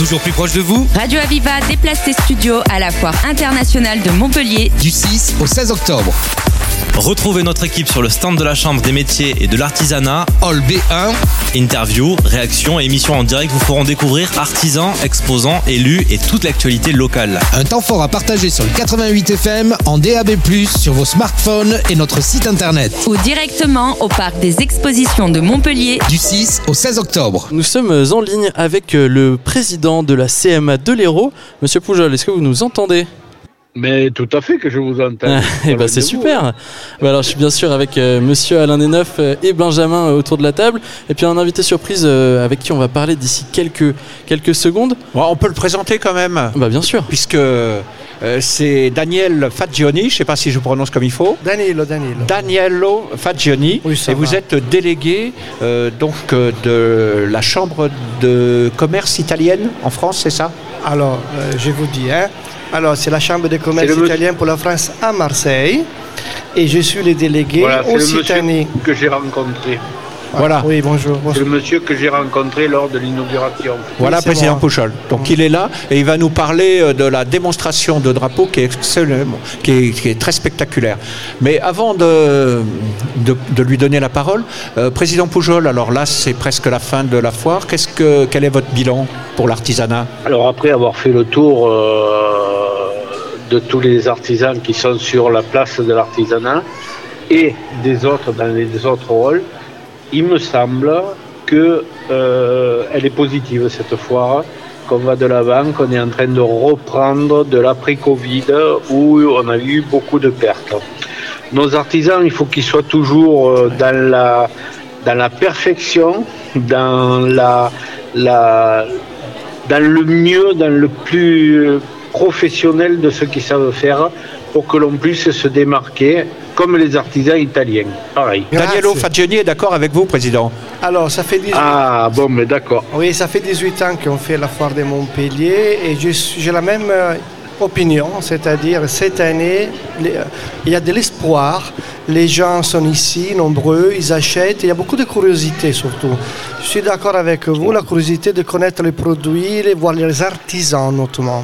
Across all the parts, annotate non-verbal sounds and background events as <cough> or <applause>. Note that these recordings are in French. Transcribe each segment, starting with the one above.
toujours plus proche de vous. Radio Aviva déplace ses studios à la foire internationale de Montpellier du 6 au 16 octobre. Retrouvez notre équipe sur le stand de la Chambre des métiers et de l'artisanat. Hall B1. Interviews, réactions et émissions en direct vous feront découvrir artisans, exposants, élus et toute l'actualité locale. Un temps fort à partager sur le 88 FM, en DAB+, sur vos smartphones et notre site internet. Ou directement au parc des expositions de Montpellier. Du 6 au 16 octobre. Nous sommes en ligne avec le président de la CMA de l'Hérault. Monsieur Poujol, est-ce que vous nous entendez? Mais tout à fait que je vous entends. <laughs> Eh ben, c'est super. Bah, alors je suis bien sûr avec euh, Monsieur Alain Neneuf euh, et Benjamin euh, autour de la table, et puis un invité surprise avec qui on va parler d'ici quelques quelques secondes. on peut le présenter quand même. Bah bien sûr. Puisque c'est Daniel Fagioni, je ne sais pas si je prononce comme il faut. Danilo, Danilo. Daniello Fagioni. et vous êtes délégué donc de la Chambre de commerce italienne en France, c'est ça? Alors, je vous dis, hein, alors, c'est la Chambre de commerce italienne pour la France à Marseille. Et je suis le délégué voilà, Occitanie. Le que j'ai rencontré. Voilà. Oui, bonjour. C'est le monsieur que j'ai rencontré lors de l'inauguration. Voilà, président Pouchol. Donc il est là et il va nous parler euh, de la démonstration de drapeau qui est qui est, très spectaculaire. Mais avant de, de, lui donner la parole, euh, président Poujol, alors là c'est presque la fin de la foire. Qu'est-ce que, quel est votre bilan pour l'artisanat? Alors après avoir fait le tour euh, de tous les artisans qui sont sur la place de l'artisanat et des autres dans les autres rôles, il me semble qu'elle euh, est positive cette fois, qu'on va de l'avant, qu'on est en train de reprendre de l'après-Covid où on a eu beaucoup de pertes. Nos artisans, il faut qu'ils soient toujours euh, dans la, dans la perfection, dans, la, la, dans le mieux, dans le plus professionnel de ce qu'ils savent faire pour que l'on puisse se démarquer comme les artisans italiens. Pareil. Danielo Fagioni est d'accord avec vous, Président Alors, ça fait 18 Ah, bon, mais d'accord. Oui, ça fait 18 ans qu'on fait la foire de Montpellier et j'ai la même euh, opinion, c'est-à-dire cette année, euh, il y a de l'espoir, les gens sont ici, nombreux, ils achètent, il y a beaucoup de curiosité surtout. Je suis d'accord avec vous, la curiosité de connaître les produits, de voir les artisans notamment.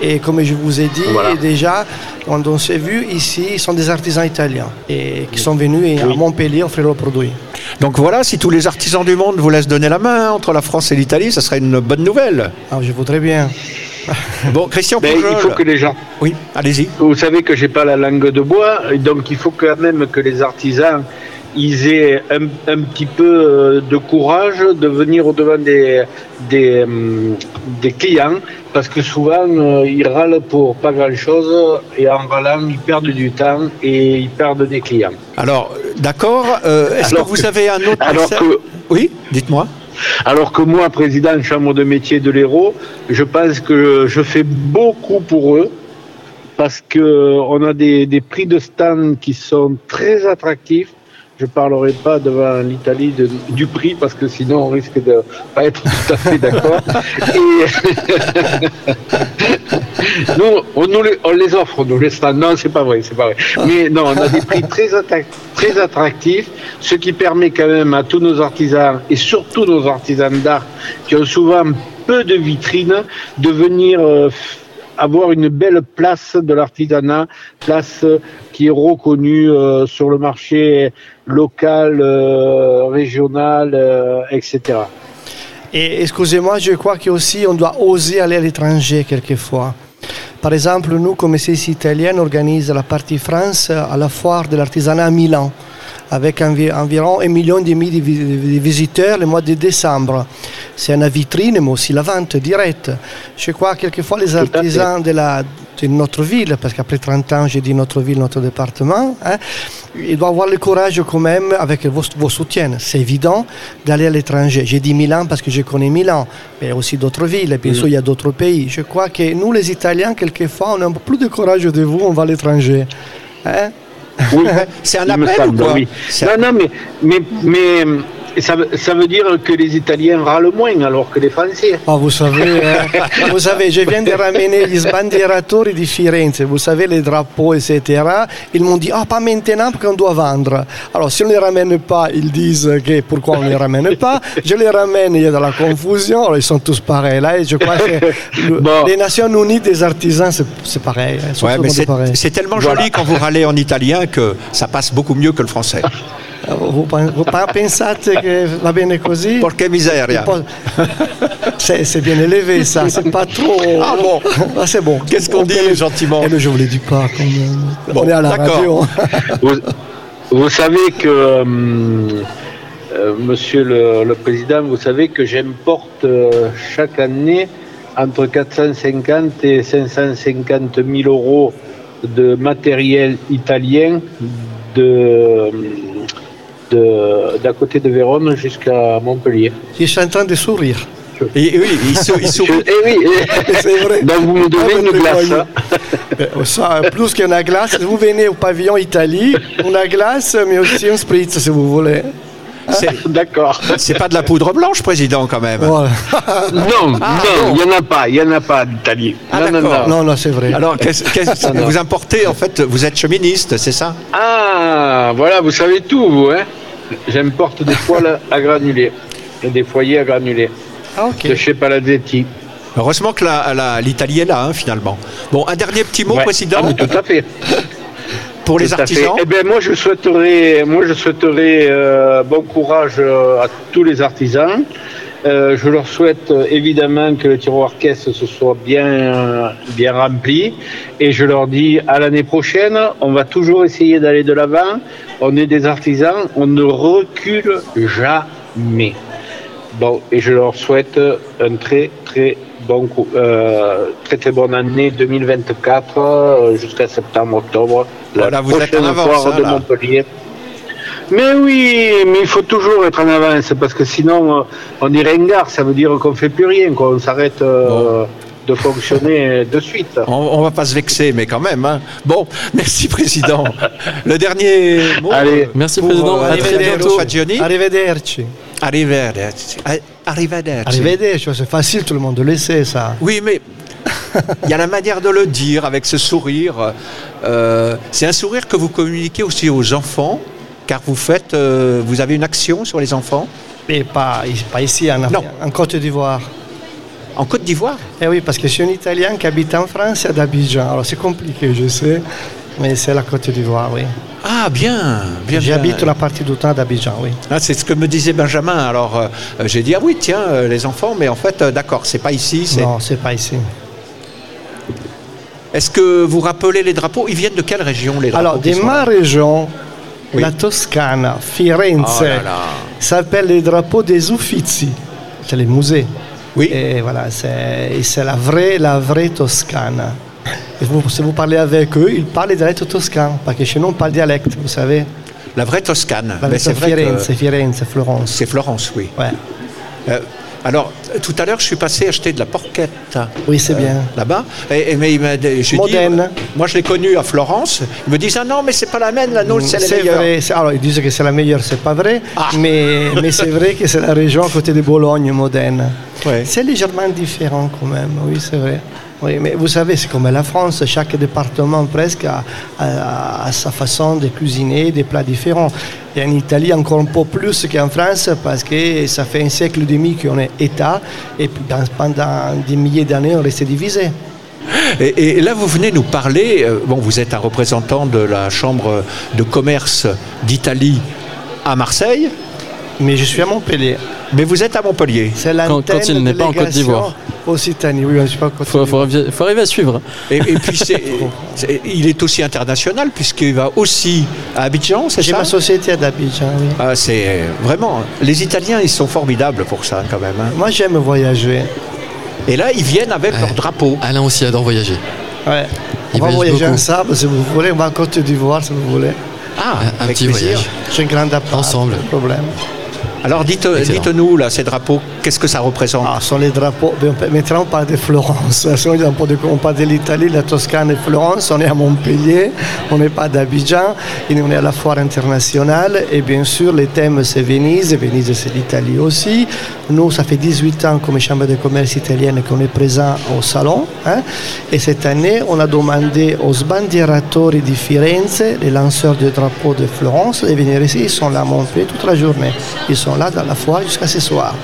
Et comme je vous ai dit déjà, quand on s'est vu ici, ils sont des artisans italiens et qui sont venus à Montpellier offrir leurs produits. Donc voilà, si tous les artisans du monde vous laissent donner la main entre la France et l'Italie, ça serait une bonne nouvelle. Ah, je voudrais bien. <laughs> Bon, Christian ben, Il faut que les gens. Oui, allez-y. Vous savez que j'ai pas la langue de bois, donc il faut quand même que les artisans ils aient un, petit peu euh, de courage de venir au-devant des, des, des, clients parce que souvent euh, ils râlent pour pas grand-chose et en râlant ils perdent du temps et ils perdent des clients. Alors, d'accord. Euh, est-ce que vous avez un autre alors que, Oui, dites-moi. Alors que moi, président de chambre de métier de l'Hérault, je pense que je fais beaucoup pour eux parce qu'on a des, des prix de stand qui sont très attractifs je ne parlerai pas devant l'Italie du prix parce que sinon on risque de pas être tout à fait d'accord. <laughs> <laughs> nous, on, les, offre, nous les Non, c'est pas vrai, c'est pas vrai. Mais non, on a des prix très, très attractifs, ce qui permet quand même à tous nos artisans et surtout nos artisans d'art qui ont souvent peu de vitrines de venir euh, avoir une belle place de l'artisanat, place qui est reconnue euh, sur le marché local, euh, régional, euh, etc. Et excusez-moi, je crois qu'aussi on doit oser aller à l'étranger quelquefois. Par exemple, nous, comme CIS italienne, organisons la partie France à la foire de l'artisanat à Milan avec environ un million et demi de visiteurs le mois de décembre. C'est une vitrine, mais aussi la vente directe. Je crois quelquefois les artisans de, la, de notre ville, parce qu'après 30 ans, j'ai dit notre ville, notre département, hein, ils doivent avoir le courage quand même, avec vos, vos soutiens, c'est évident, d'aller à l'étranger. J'ai dit Milan parce que je connais Milan, mais aussi d'autres villes, et puis mm. il y a d'autres pays. Je crois que nous, les Italiens, quelquefois, on a un peu plus de courage de vous, on va à l'étranger. Hein oui, <laughs> c'est un appel ou quoi Non, non, mais, mais, mais ça, veut- ça veut dire que les Italiens râlent moins alors que les Français. Ah, vous savez, euh, <laughs> vous savez, je viens de ramener les sbandieratori di Firenze, vous savez, les drapeaux, etc. Ils m'ont dit, ah, pas maintenant, parce qu'on doit vendre. Alors, si on ne les ramène pas, ils disent que pourquoi on ne les ramène pas? Je les ramène, il y a de la confusion, alors ils sont tous pareils. Là, et je crois que le- <laughs> Bon. les Nations Unies des artisans, c'est- pareil. hein, Ouais, c'est tellement Voilà. joli quand vous râlez en italien que ça passe beaucoup mieux que le français. <laughs> Vous, pen- vous pas- pensate che va bene così? Porca miseria. C'est c'est bien élevé ça, c'est pas trop. Ah bon Ah, c'est bon. Qu'est-ce qu'on On dit connaît- gentiment Eh, mais je vous le dis pas quand même. Bon, On est à la d'accord. radio. Vous, vous savez que, euh, euh, monsieur le, le président, vous savez que j'importe euh, chaque année entre 450 et 550 000 euros de matériel italien de de- d'à côté de Vérone jusqu'à Montpellier. Je suis en train de sourire. Et oui, il, sou- il Je- sourit. eh oui, <laughs> C'est vrai. donc vous me devez Ah, une glace. hein. <laughs> Euh, Ça, plus qu'une glace, vous venez au pavillon Italie, une glace, mais aussi un spritz si vous voulez. <laughs> D'accord. C'est pas de la poudre blanche, président, quand même. Voilà. Non, Ah, non, il n'y en a pas, il n'y en a pas d'Italie. Ah, non, non, non. Non, non, c'est vrai. Alors, qu'est-ce- que vous importez, en fait, vous êtes cheministe, c'est ça? Ah, voilà, vous savez tout, vous, hein J'importe des poêles à granulés et des foyers à granulés Ah, ok. de chez Palazzetti. Heureusement que l'Italie est là, hein, finalement. Bon, un dernier petit mot, Ouais. président, Ah, tout à fait. pour les Tout artisans. Eh bien, moi, je souhaiterais, moi, je souhaiterais euh, bon courage euh, à tous les artisans. Euh, je leur souhaite euh, évidemment que le tiroir caisse se soit bien, bien rempli. Et je leur dis à l'année prochaine, on va toujours essayer d'aller de l'avant. On est des artisans, on ne recule jamais. Bon, et je leur souhaite un très très bon coup, euh, très très bonne année 2024 euh, jusqu'à septembre-octobre. Voilà, vous êtes en avance, foire hein, de là. Mais oui, mais il faut toujours être en avance parce que sinon euh, on est ringard, ça veut dire qu'on fait plus rien, qu'on s'arrête euh, de fonctionner de suite. On, on va pas se vexer, mais quand même. hein. Bon, <laughs> merci, président. Le dernier mot. Allez. Merci, pour, président. euh, À très Adriano bientôt. Fagioni. Arrivederci. Arrivederci. Arrivederci. Arrivederci, c'est facile, tout le monde le sait ça. Oui, mais il y a la manière de le dire avec ce sourire. Euh, c'est un sourire que vous communiquez aussi aux enfants, car vous faites, euh, vous avez une action sur les enfants Et pas, pas ici, en, Non. en Côte d'Ivoire. en Côte d'Ivoire. Eh oui, parce que je suis un Italien qui habite en France et à Abidjan. Alors c'est compliqué, je sais, mais c'est la Côte d'Ivoire, oui. Ah, bien, bien. J'habite la partie du temps d'Abidjan, oui. Ah, c'est ce que me disait Benjamin. Alors, euh, j'ai dit ah oui, tiens, euh, les enfants, mais en fait, euh, d'accord, c'est pas ici. c'est- Non, c'est pas ici. Est-ce que vous rappelez les drapeaux? Ils viennent de quelle région les drapeaux Alors, de ma région, Oui. la Toscana, Firenze, Oh s'appelle les drapeaux des Uffizi. C'est les musées. Oui. Et voilà, c'est la vraie, la vraie. Et vous, si vous parlez avec eux, ils parlent dialecte toscan, parce que chez nous, on parle dialecte, vous savez. La vraie Toscane. C'est Firenze, Firenze, Florence. c'est Florence, oui. Ouais. Euh, alors, tout à l'heure, je suis passé acheter de la porquette. Oui, c'est bien. Là-bas. Et, et- mais il m'a dit- moi je l'ai connu à Florence. Ils me disent ah non mais c'est pas la même, la nôtre c'est la meilleure. vrai, alors ils disent que c'est la meilleure, c'est pas vrai, Ah. mais, mais c'est vrai que c'est la région à côté de Bologne, Modène. Ouais. C'est légèrement différent quand même, oui, c'est vrai. Oui, mais vous savez, c'est comme la France, chaque département presque a, a- a sa façon de cuisiner des plats différents. Et en Italie, encore un peu plus qu'en France, parce que ça fait un siècle et demi qu'on est État, et dans- pendant des milliers d'années, on restait divisé. Et, et là vous venez nous parler. euh, bon, vous êtes un représentant de la chambre de commerce d'Italie à Marseille, Mais je suis à Montpellier. mais vous êtes à Montpellier. C'est Quand- l'antenne quand il n'est pas en Côte d'Ivoire. Occitanie, oui, je ne suis pas en Côte Faut, arriver- faut arriver à suivre. Et, et puis c'est- c'est- il est aussi international puisqu'il va aussi à Abidjan, c'est J'ai ça ma société à Abidjan, oui. Ah, c'est vraiment. Les Italiens, ils sont formidables pour ça quand même. hein. Moi, j'aime voyager. Et là, ils viennent avec leur drapeau. Alain aussi adore voyager. Ouais. On Il va voyage voyager beaucoup. ensemble si vous voulez. On va à Côte d'Ivoire si vous voulez. Ah, Un avec petit plaisir. voyage. J'ai un grand appart. Ensemble. pas de problème. Alors dites, dites-nous, là, ces drapeaux, qu'est-ce que ça représente Ah, sont les drapeaux. Maintenant, on parle de Florence. <laughs> On parle de l'Italie, la Toscane et Florence. On est à Montpellier, on n'est pas d'Abidjan. Et on est à la foire internationale. Et bien sûr, les thèmes, c'est Venise. Venise, c'est l'Italie aussi. Nous, ça fait 18 ans, comme Chambre de commerce italienne, qu'on est présent au salon. hein. Et cette année, on a demandé aux sbandieratori di Firenze, les lanceurs de drapeaux de Florence, de venir ici. Ils sont là à Montpellier toute la journée. Ils sont là dans la foire jusqu'à ce soir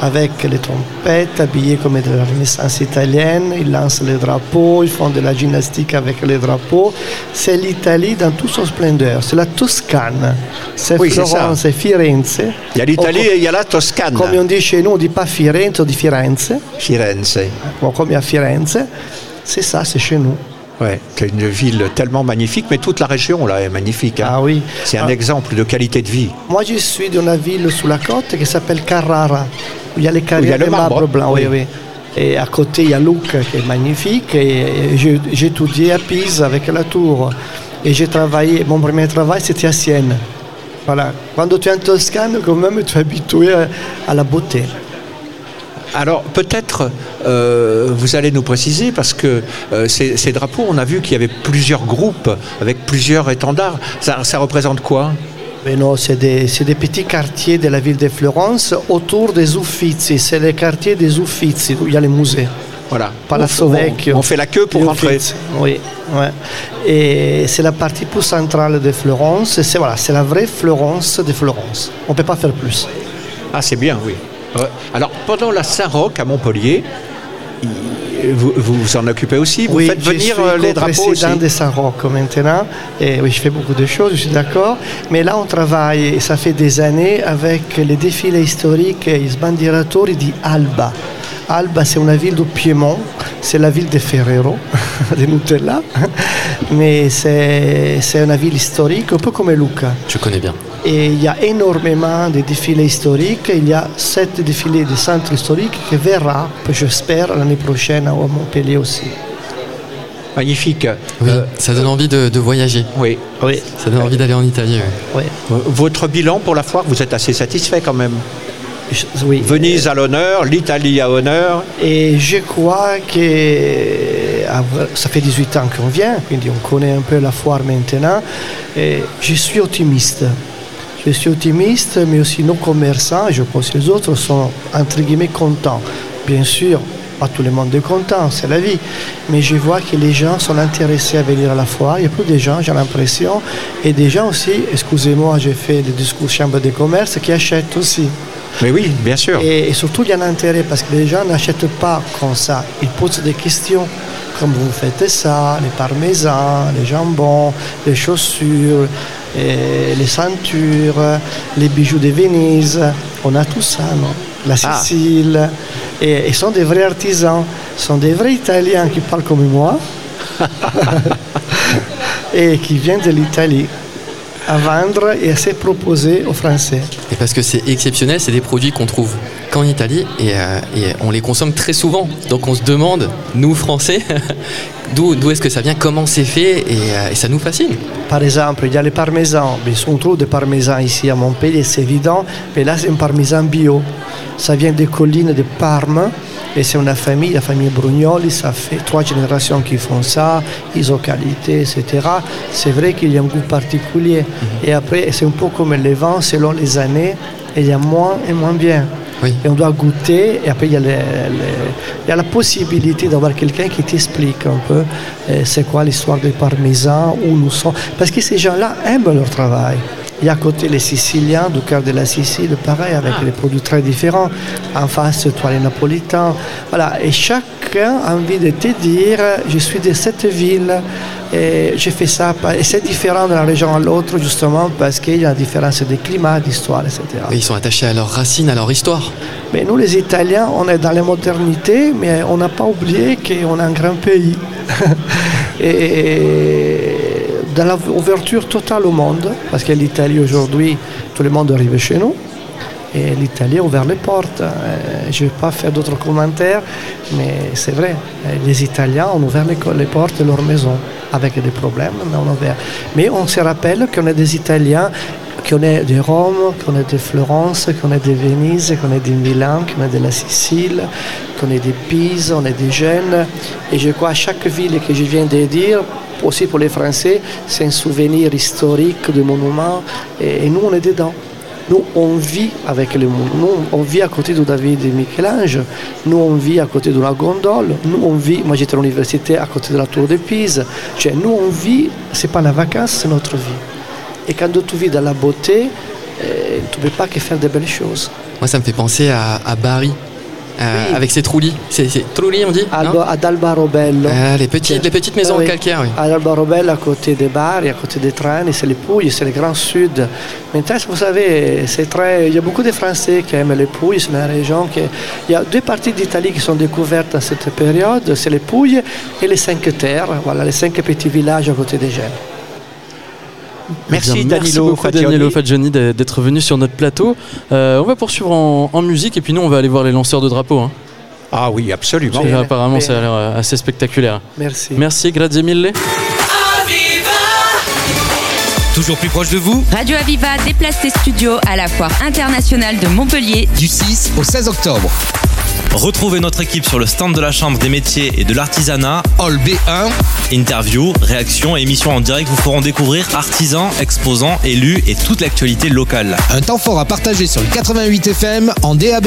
avec les trompettes, habillés comme de la Renaissance italienne. Ils lancent les drapeaux, ils font de la gymnastique avec les drapeaux. C'est l'Italie dans toute son splendeur. C'est la Toscane. C'est Oui, Florence, c'est Firenze. Il y a l'Italie et il y a la Toscane. Comme on dit chez nous, on ne dit pas Firenze, on dit Firenze. Firenze. Bon, comme il y a Firenze, c'est ça, c'est chez nous. Ouais, c'est une ville tellement magnifique, mais toute la région là est magnifique. hein. Ah oui. C'est un Ah. exemple de qualité de vie. Moi, je suis dans une ville sous la côte qui s'appelle Carrara, où il y a les carrières le de marbre, marbre, blanc. Oui. oui. oui. Et à côté, il y a Lucca qui est magnifique. Et j'ai étudié à Pise avec la tour. Et j'ai travaillé, mon premier travail, c'était à Sienne. Voilà. Quand tu es en Toscane, quand même, tu es habitué à la beauté. Alors peut-être euh, vous allez nous préciser parce que euh, ces, ces drapeaux, on a vu qu'il y avait plusieurs groupes avec plusieurs étendards. Ça, ça représente quoi? Mais non, c'est des, des petits quartiers de la ville de Florence autour des Uffizi. C'est les quartiers des Uffizi, où il y a les musées. Voilà. Palazzo on, Vecchio. on fait la queue pour rentrer. Oui, ouais. Et c'est la partie plus centrale de Florence. C'est voilà, c'est la vraie Florence de Florence. On ne peut pas faire plus. Ah, c'est bien, oui. Alors pendant la Saint-Roch à Montpellier, vous, vous vous en occupez aussi Vous oui, faites je venir suis euh, les drapeaux aussi co-président de Saint-Roch maintenant. Et oui, je fais beaucoup de choses, je suis d'accord. Mais là, on travaille, et ça fait des années, avec les défilés historiques et les bandiratori di Alba. Alba, c'est une ville du Piémont, c'est la ville de Ferrero, <laughs> de Nutella, <laughs> mais c'est c'est une ville historique, un peu comme Lucca. Je connais bien. Et il y a énormément de défilés historiques. Il y a sept défilés de centres historiques qui verra, j'espère, l'année prochaine à Montpellier aussi. Magnifique. Oui, Euh, ça donne envie de, de voyager. oui. Oui, Ça donne envie d'aller en Italie. oui. oui. Votre bilan pour la foire, vous êtes assez satisfait quand même. Oui. Venise à l'honneur, l'Italie à honneur. Et je crois que ça fait 18 ans qu'on vient, quindi on connaît un peu la foire maintenant. Et je suis optimiste. Je suis optimiste, mais aussi nos commerçants, je pense que les autres sont entre guillemets contents. Bien sûr, pas tout le monde est content, c'est la vie. Mais je vois que les gens sont intéressés à venir à la foire. Il y a plus de gens, j'ai l'impression. Et des gens aussi, excusez-moi, j'ai fait des discours chambre de commerce, qui achètent aussi. Mais oui, bien sûr. Et, et surtout, il y a un intérêt parce que les gens n'achètent pas comme ça. Ils posent des questions. Comme vous faites ça, les parmesans, les jambons, les chaussures, et les ceintures, les bijoux de Venise. On a tout ça, non? La Ah. Sicile. Et ils sont des vrais artisans. Ce sont des vrais Italiens qui parlent comme moi <laughs> <laughs> et qui viennent de l'Italie à vendre et à se proposer aux Français. Et parce que c'est exceptionnel, c'est des produits qu'on trouve qu'en Italie et, euh, et on les consomme très souvent. Donc on se demande, nous Français, <laughs> d'où d'où est-ce que ça vient, comment c'est fait et, euh, et ça nous fascine. Par exemple, il y a les parmesans. Mais on trouve des parmesans ici à Montpellier, c'est évident. Mais là, c'est un parmesan bio. Ça vient des collines de Parme. Et c'est une famille, la famille Brugnoli. Ça fait trois générations qui font ça. Ils ont qualité, etc. C'est vrai qu'il y a un goût particulier. Et après, c'est un peu comme les vins, selon les années. Il y a moins et moins bien. Oui. Et on doit goûter, et après il y a, les- les- il y a la possibilité d'avoir quelqu'un qui t'explique un peu euh, c'est quoi l'histoire des parmesans, où nous sommes. Parce que ces gens-là aiment leur travail. Il y a à côté les Siciliens, du cœur de la Sicile, pareil, avec des produits très différents. En face, toi, les Napolitains. Voilà. Et chacun a envie de te dire je suis de cette ville, et j'ai fait ça. Et c'est différent d'une région à l'autre, justement, parce qu'il y a une différence de climat, d'histoire, etc. Ils sont attachés à leurs racines, à leur histoire. Mais nous, les Italiens, on est dans la modernité, mais on n'a pas oublié qu'on est un grand pays. <laughs> et dans l'ouverture totale au monde, parce que l'Italie aujourd'hui, tout le monde arrive chez nous. Et l'Italie a ouvert les portes. Euh, Je ne vais pas faire d'autres commentaires, mais c'est vrai. Euh, Les Italiens ont ouvert les, portes de leur maison, avec des problèmes, mais on a. Mais on se rappelle qu'on est des Italiens qu'on est de Rome, qu'on est de Florence, qu'on est de Venise, qu'on est de Milan, qu'on est de la Sicile, qu'on est de Pise, on est de Gênes. Et je crois à chaque ville que je viens de dire, aussi pour les Français, c'est un souvenir historique de monument et, nous on est dedans. Nous, on vit avec les monuments. Nous, on vit à côté de David et Michel-Ange. Nous, on vit à côté de la gondole. Nous, on vit. Moi, j'étais à l'université à côté de la tour de Pise. Nous, on vit. C'est pas la vacance, c'est notre vie. Et quand tu vis dans la beauté, euh, tu ne peux pas que faire de belles choses. Moi, ça me fait penser à, à Bari, euh, Oui. avec ses trullis. C'est trullis, on dit Alba- ad Albarobello. Ah, les, petites, les petites maisons Ah en oui. calcaire, oui. À Albarobello, à côté des Bari, à côté des Trani, c'est les Pouilles, c'est le Grand Sud. Maintenant, vous savez, c'est très... il y a beaucoup de Français qui aiment les Pouilles, c'est une région qui... Il y a deux parties d'Italie qui sont découvertes à cette période, c'est les Pouilles et les Cinq Terres, voilà, les cinq petits villages à côté des Gênes. Merci, Eh bien, Danilo merci beaucoup Faggioni. Danilo d'être venu sur notre plateau. Euh, on va poursuivre en, en musique et puis nous on va aller voir les lanceurs de drapeaux. hein. Ah oui, absolument. Bene, apparemment ça a l'air euh, assez spectaculaire. Merci. Merci, grazie mille. Toujours plus proche de vous, Radio Aviva déplace ses studios à la foire internationale de Montpellier du 6 au 16 octobre. Retrouvez notre équipe sur le stand de la Chambre des métiers et de l'artisanat. Hall B1, Interviews, réactions et émissions en direct vous feront découvrir artisans, exposants, élus et toute l'actualité locale. un temps fort à partager sur le 88 FM, en DAB+,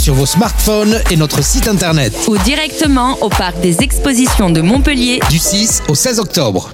sur vos smartphones et notre site internet. ou directement au parc des expositions de Montpellier Du 6 au 16 octobre.